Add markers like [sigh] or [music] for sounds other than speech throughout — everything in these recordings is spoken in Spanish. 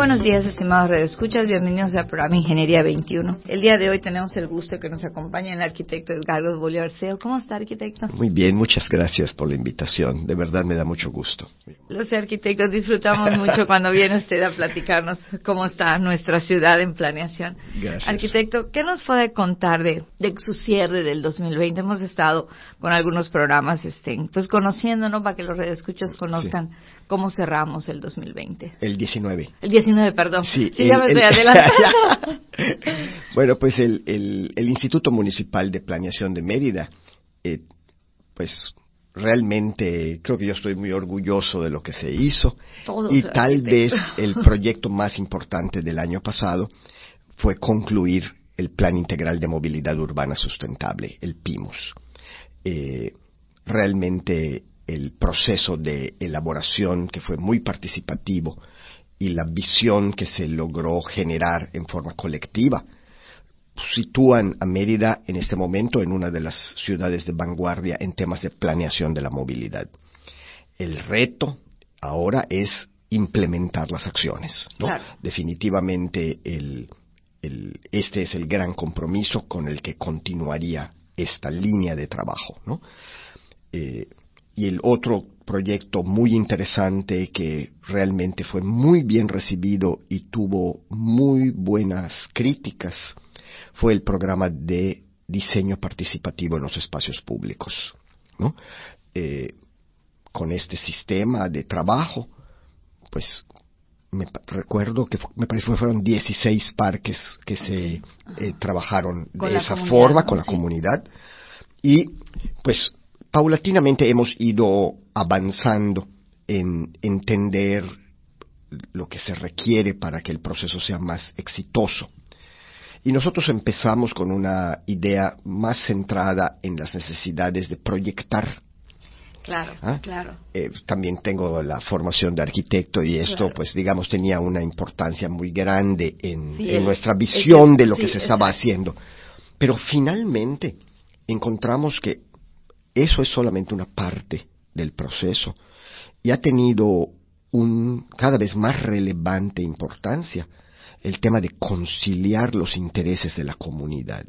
Buenos días, estimados Escuchas, Bienvenidos al programa Ingeniería 21. El día de hoy tenemos el gusto de que nos acompañe el arquitecto Edgardo Bolívar Seo. ¿Cómo está, arquitecto? Muy bien, muchas gracias por la invitación. De verdad me da mucho gusto. Los arquitectos disfrutamos mucho cuando viene usted a platicarnos cómo está nuestra ciudad en planeación. Gracias. Arquitecto, ¿qué nos puede contar de, su cierre del 2020? Hemos estado con algunos programas, este, pues conociéndonos para que los redescuchos conozcan cómo cerramos el 2020. El 19. El 19 perdón. Sí, ya me estoy [laughs] adelantando. [laughs] bueno, pues el, el, Instituto Municipal de Planeación de Mérida, eh, pues realmente creo que yo estoy muy orgulloso de lo que se hizo y tal vez el proyecto más importante del año pasado fue concluir el Plan Integral de Movilidad Urbana Sustentable, el PIMUS. Eh, realmente el proceso de elaboración que fue muy participativo y la visión que se logró generar en forma colectiva sitúan a Mérida en este momento en una de las ciudades de vanguardia en temas de planeación de la movilidad. El reto ahora es implementar las acciones. Definitivamente este es el gran compromiso con el que continuaría esta línea de trabajo. Eh, y el otro proyecto muy interesante que realmente fue muy bien recibido y tuvo muy buenas críticas fue el programa de diseño participativo en los espacios públicos. ¿no? Eh, con este sistema de trabajo, pues me recuerdo que me parece que fueron 16 parques que se eh, trabajaron de esa forma con la comunidad y pues paulatinamente hemos ido avanzando en entender lo que se requiere para que el proceso sea más exitoso. Y nosotros empezamos con una idea más centrada en las necesidades de proyectar. Claro, ¿Ah? claro. Eh, también tengo la formación de arquitecto y esto, pues digamos, tenía una importancia muy grande en, nuestra visión de lo que se estaba haciendo. Pero finalmente encontramos que eso es solamente una parte del proceso y ha tenido un cada vez más relevante importancia el tema de conciliar los intereses de la comunidad,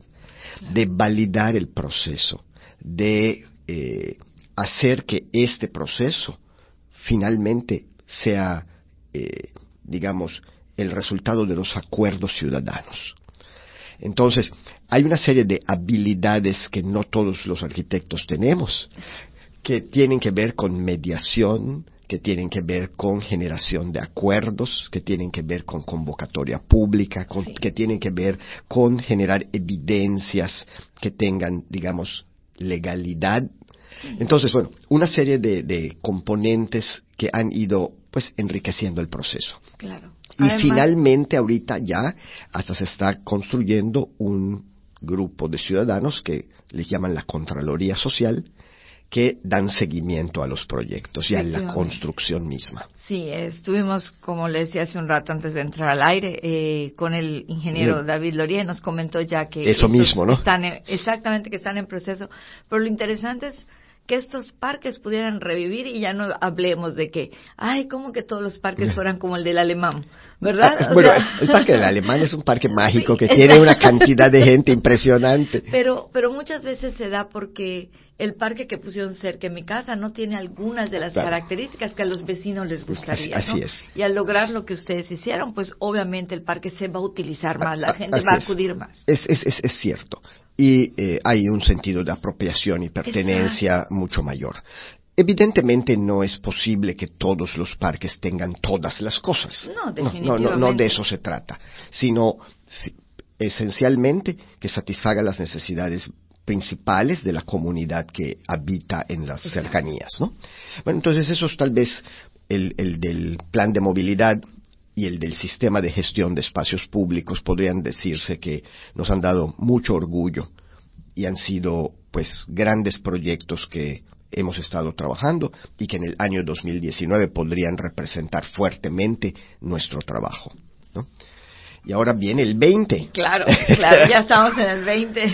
de validar el proceso, de eh, hacer que este proceso finalmente sea, eh, digamos, el resultado de los acuerdos ciudadanos. Entonces, hay una serie de habilidades que no todos los arquitectos tenemos, que tienen que ver con mediación, que tienen que ver con generación de acuerdos, que tienen que ver con convocatoria pública, que tienen que ver con generar evidencias que tengan, digamos, legalidad. Entonces, bueno, una serie de, de componentes que han ido, pues, enriqueciendo el proceso. Claro. Y finalmente ahorita ya hasta se está construyendo un grupo de ciudadanos que les llaman la Contraloría Social, que dan seguimiento a los proyectos y a la construcción misma. Sí, estuvimos, como le decía hace un rato antes de entrar al aire, eh, con el ingeniero David Loría, nos comentó ya que... Eso mismo, ¿no? Están exactamente, que están en proceso. Pero lo interesante es que estos parques pudieran revivir y ya no hablemos de que, ay, como que todos los parques [laughs] fueran como el del alemán, ¿verdad? Ah, bueno, el parque del alemán es un parque mágico que [laughs] tiene una cantidad de gente impresionante. Pero, pero muchas veces se da porque el parque que pusieron cerca de mi casa no tiene algunas de las características que a los vecinos les gustaría. Así, es. Y al lograr lo que ustedes hicieron, pues obviamente el parque se va a utilizar más, la gente va a acudir más. Es, es, es, es cierto y eh, hay un sentido de apropiación y pertenencia mucho mayor. Evidentemente no es posible que todos los parques tengan todas las cosas. No, definitivamente. No, de eso se trata, sino esencialmente que satisfaga las necesidades principales de la comunidad que habita en las cercanías, ¿no? Bueno, entonces eso es tal vez el, el del plan de movilidad y el del sistema de gestión de espacios públicos podrían decirse que nos han dado mucho orgullo y han sido pues grandes proyectos que hemos estado trabajando y que en el año 2019 podrían representar fuertemente nuestro trabajo. y ahora viene el 20. Claro, claro, ya estamos en el 20.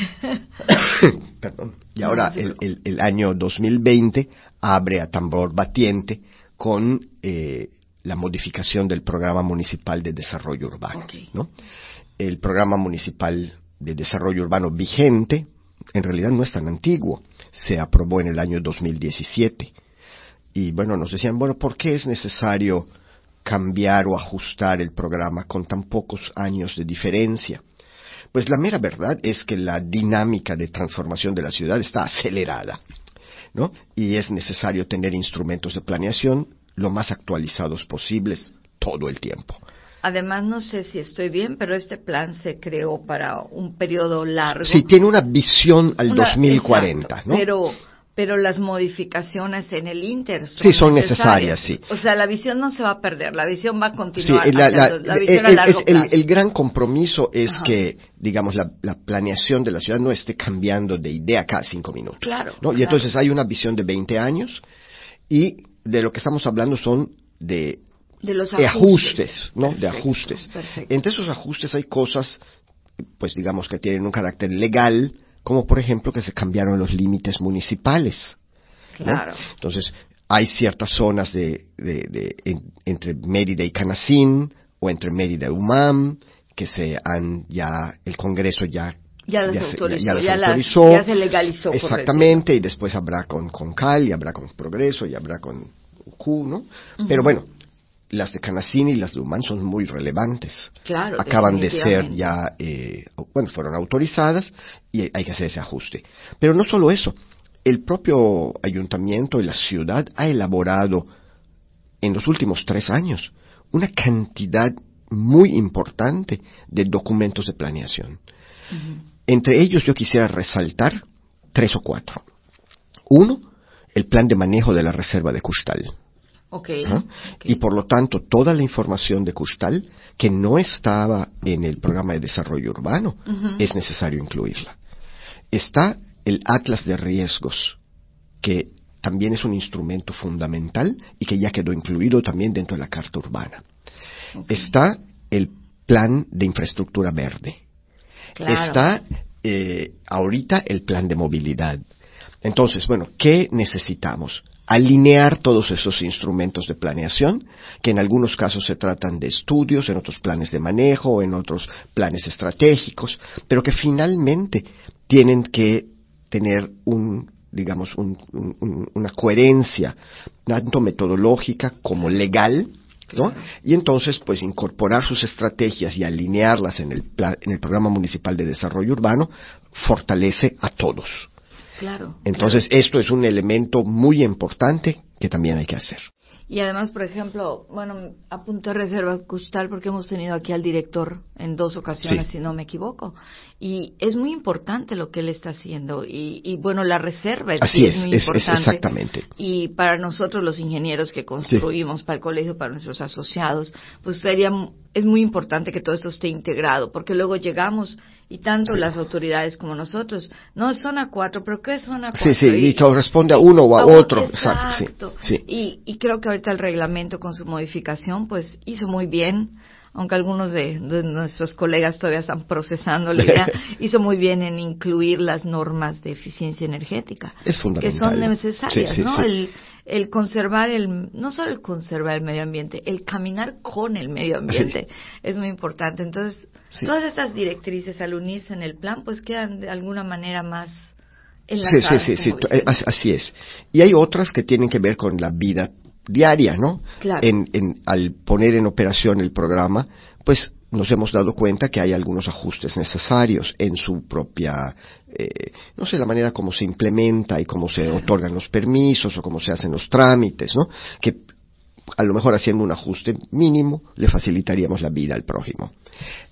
[coughs] Perdón. Y ahora el, el, año 2020 abre a tambor batiente con eh, la modificación del programa municipal de desarrollo urbano. ¿no? El programa municipal de desarrollo urbano vigente en realidad no es tan antiguo, se aprobó en el año 2017. Y bueno, nos decían, bueno, ¿por qué es necesario cambiar o ajustar el programa con tan pocos años de diferencia? Pues la mera verdad es que la dinámica de transformación de la ciudad está acelerada, ¿no? Y es necesario tener instrumentos de planeación lo más actualizados posibles todo el tiempo. Además, no sé si estoy bien, pero este plan se creó para un periodo largo. Sí, tiene una visión al 2040, ¿no? Pero, pero las modificaciones en el Inter son, sí, son necesarias. sí. O sea, la visión no se va a perder, la visión va a continuar. Sí, la, visión el, a largo plazo. El, gran compromiso es que, digamos, la, planeación de la ciudad no esté cambiando de idea cada cinco minutos. Claro. ¿no? Y entonces hay una visión de 20 años y de lo que estamos hablando son de de los ajustes, ¿no? de ajustes. Entre esos ajustes hay cosas, pues digamos que tienen un carácter legal, como por ejemplo que se cambiaron los límites municipales. Claro. Entonces, hay ciertas zonas de, de, entre Mérida y Canacín, o entre Mérida y UMAM, que se han ya, el Congreso ya ya las autorizó, ya, ya, se legalizó. Exactamente, y después habrá con, con CAL, y habrá con Progreso, y habrá con Q, ¿no? Pero bueno, las de Canacini y las de Humán son muy relevantes. Claro, Acaban de ser ya, eh, bueno, fueron autorizadas y hay que hacer ese ajuste. Pero no solo eso, el propio ayuntamiento y la ciudad ha elaborado en los últimos tres años una cantidad muy importante de documentos de planeación. Entre ellos yo quisiera resaltar tres o cuatro. Uno, el plan de manejo de la reserva de Custal y por lo tanto, toda la información de Custal que no estaba en el programa de desarrollo urbano, es necesario incluirla. Está el Atlas de Riesgos, que también es un instrumento fundamental y que ya quedó incluido también dentro de la Carta Urbana. Está el Plan de Infraestructura Verde. Está eh, ahorita el Plan de Movilidad. Entonces, bueno, ¿qué necesitamos? alinear todos esos instrumentos de planeación, que en algunos casos se tratan de estudios, en otros planes de manejo, en otros planes estratégicos, pero que finalmente tienen que tener un digamos, una coherencia tanto metodológica como legal, ¿no? Y entonces, pues, incorporar sus estrategias y alinearlas en el, en el Programa Municipal de Desarrollo Urbano fortalece a todos. Claro. Entonces, esto es un elemento muy importante que también hay que hacer. Y además, por ejemplo, bueno, apunté reserva Custal porque hemos tenido aquí al director en dos ocasiones, si no me equivoco. Y es muy importante lo que él está haciendo. Y, bueno, la reserva es, muy importante. exactamente. Y para nosotros, los ingenieros que construimos para el colegio, para nuestros asociados, pues sería es muy importante que todo esto esté integrado, porque luego llegamos y tanto las autoridades como nosotros, no es zona 4, pero ¿qué es zona 4? Sí, sí, y, corresponde a uno o a otro. Exacto. Sí, Y, y creo que ahorita el reglamento con su modificación, pues hizo muy bien aunque algunos de, nuestros colegas todavía están procesando la idea, [laughs] hizo muy bien en incluir las normas de eficiencia energética. Es fundamental. Que son necesarias, ¿no? El, el, conservar el, no solo el conservar el medio ambiente, el caminar con el medio ambiente es muy importante. Entonces, todas estas directrices al unirse en el plan, pues quedan de alguna manera más. Sí, sí, sí, sí, así es. Y hay otras que tienen que ver con la vida diaria, ¿no? En, en, al poner en operación el programa, pues nos hemos dado cuenta que hay algunos ajustes necesarios en su propia, eh, no sé, la manera como se implementa y cómo se otorgan los permisos o cómo se hacen los trámites, ¿no? Que a lo mejor haciendo un ajuste mínimo le facilitaríamos la vida al prójimo.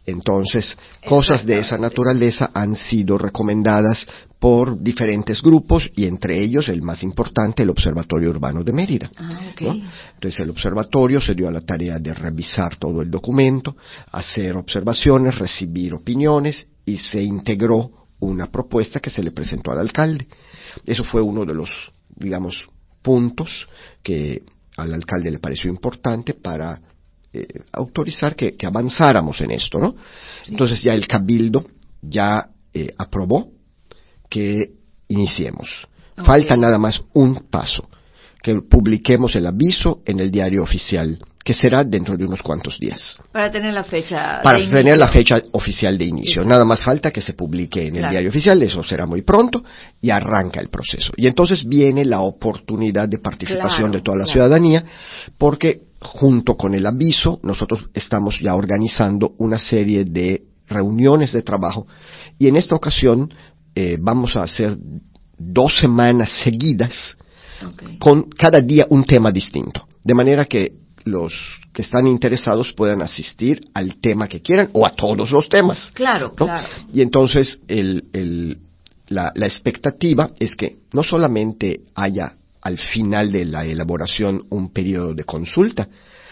Entonces, cosas de esa naturaleza han sido recomendadas por diferentes grupos y entre ellos el más importante, el Observatorio Urbano de Mérida. Ah, Entonces el observatorio se dio a la tarea de revisar todo el documento, hacer observaciones, recibir opiniones y se integró una propuesta que se le presentó al alcalde. Eso fue uno de los, digamos, puntos que al alcalde le pareció importante para eh, autorizar que, avanzáramos en esto, ¿no? Entonces ya el cabildo ya eh, aprobó que iniciemos. Falta nada más un paso, que publiquemos el aviso en el diario oficial que será dentro de unos cuantos días. Para tener la fecha. Para tener la fecha oficial de inicio. Nada más falta que se publique en el diario oficial, eso será muy pronto, y arranca el proceso. Y entonces viene la oportunidad de participación de toda la ciudadanía, porque junto con el aviso, nosotros estamos ya organizando una serie de reuniones de trabajo, y en esta ocasión eh, vamos a hacer dos semanas seguidas, con cada día un tema distinto. De manera que los que están interesados puedan asistir al tema que quieran o a todos los temas. Claro, claro. Y entonces la, expectativa es que no solamente haya al final de la elaboración un periodo de consulta,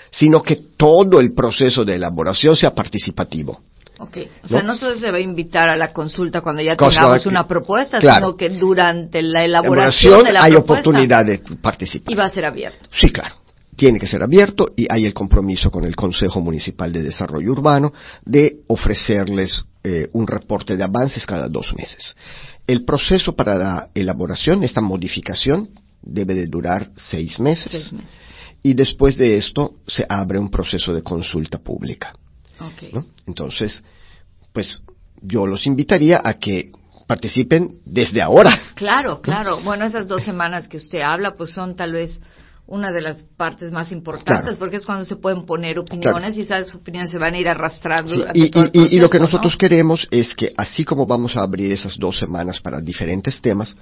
sino que todo el proceso de elaboración sea participativo. Ok, o sea, no solo se va a invitar a la consulta cuando ya tengamos una propuesta, sino que durante la elaboración, de la hay oportunidad de participar. Y va a ser abierto. Sí, claro tiene que ser abierto y hay el compromiso con el Consejo Municipal de Desarrollo Urbano de ofrecerles eh, un reporte de avances cada dos meses. El proceso para la elaboración, esta modificación, debe de durar seis meses, y después de esto se abre un proceso de consulta pública. Entonces, pues yo los invitaría a que participen desde ahora. Claro, claro. Bueno, esas dos semanas que usted habla, pues son tal vez una de las partes más importantes, porque es cuando se pueden poner opiniones y esas opiniones se van a ir arrastrando. y, lo que nosotros queremos es que, así como vamos a abrir esas dos semanas para diferentes temas,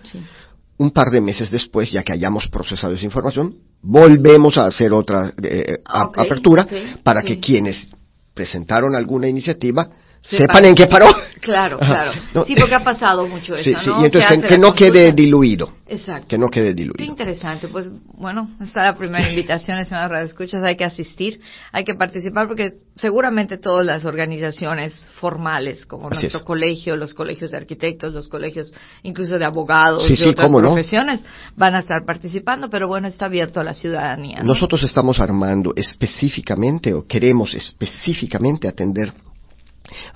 un par de meses después, ya que hayamos procesado esa información, volvemos a hacer otra eh, ah, apertura para que quienes presentaron alguna iniciativa sepan en qué paró. Claro, claro. sí, porque ha pasado mucho eso, sí, Y entonces que, no quede diluido. Exacto. Que no quede diluido. Qué interesante. Pues bueno, está la primera invitación, señoras escuchas, hay que asistir, hay que participar porque seguramente todas las organizaciones formales, como nuestro colegio, los colegios de arquitectos, los colegios incluso de abogados, de otras profesiones, van a estar participando, pero bueno, está abierto a la ciudadanía. Nosotros estamos armando específicamente o queremos específicamente atender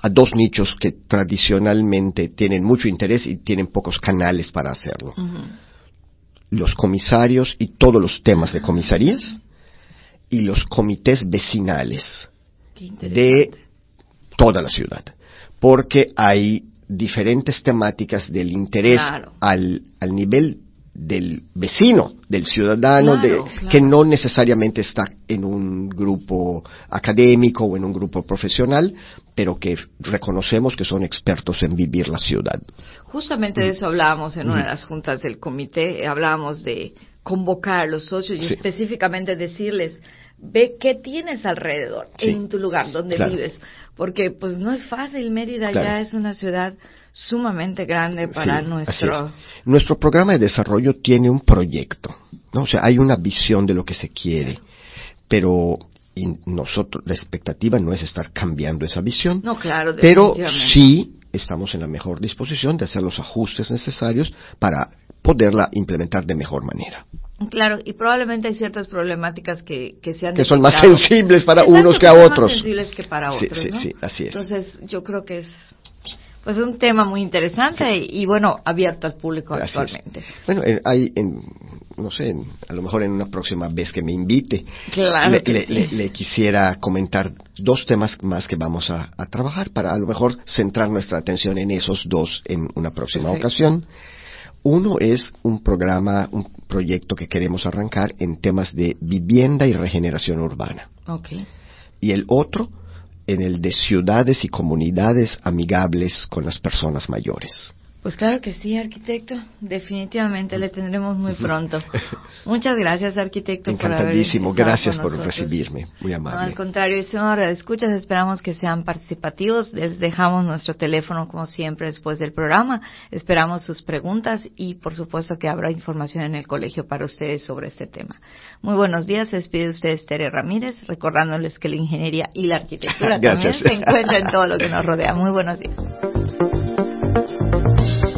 a dos nichos que tradicionalmente tienen mucho interés y tienen pocos canales para hacerlo. Los comisarios y todos los temas de comisarías y los comités vecinales de toda la ciudad. Porque hay diferentes temáticas del interés al, al nivel del vecino, del ciudadano, de, que no necesariamente está en un grupo académico o en un grupo profesional, pero que reconocemos que son expertos en vivir la ciudad. Justamente de eso hablábamos en una de las juntas del comité, hablábamos de convocar a los socios y específicamente decirles, ve qué tienes alrededor, en tu lugar, donde vives, porque pues no es fácil, Mérida ya es una ciudad sumamente grande para nuestro... Nuestro programa de desarrollo tiene un proyecto, ¿no? O sea, hay una visión de lo que se quiere, pero nosotros, la expectativa no es estar cambiando esa visión, no, claro, pero sí estamos en la mejor disposición de hacer los ajustes necesarios para poderla implementar de mejor manera. Claro, y probablemente hay ciertas problemáticas que, que sean... Que son más sensibles para unos que a otros. Más sensibles que para otros, sí, sí, así es. Entonces, yo creo que es pues un tema muy interesante y, bueno, abierto al público actualmente. Bueno, hay, en, no sé, a lo mejor en una próxima vez que me invite, le, quisiera comentar dos temas más que vamos a, trabajar para a lo mejor centrar nuestra atención en esos dos en una próxima ocasión. Uno es un programa, un proyecto que queremos arrancar en temas de vivienda y regeneración urbana. Okay. Y el otro en el de ciudades y comunidades amigables con las personas mayores. Pues claro que sí, arquitecto. Definitivamente le tendremos muy pronto. [laughs] Muchas gracias, arquitecto, Encantadísimo. gracias por recibirme. Muy amable. al contrario, señor, escuchas, esperamos que sean participativos. Les dejamos nuestro teléfono, como siempre, después del programa. Esperamos sus preguntas y, por supuesto, que habrá información en el colegio para ustedes sobre este tema. Muy buenos días. Se despide usted, Tere Ramírez, recordándoles que la ingeniería y la arquitectura [laughs] también se encuentran en todo lo que nos rodea. Muy buenos días.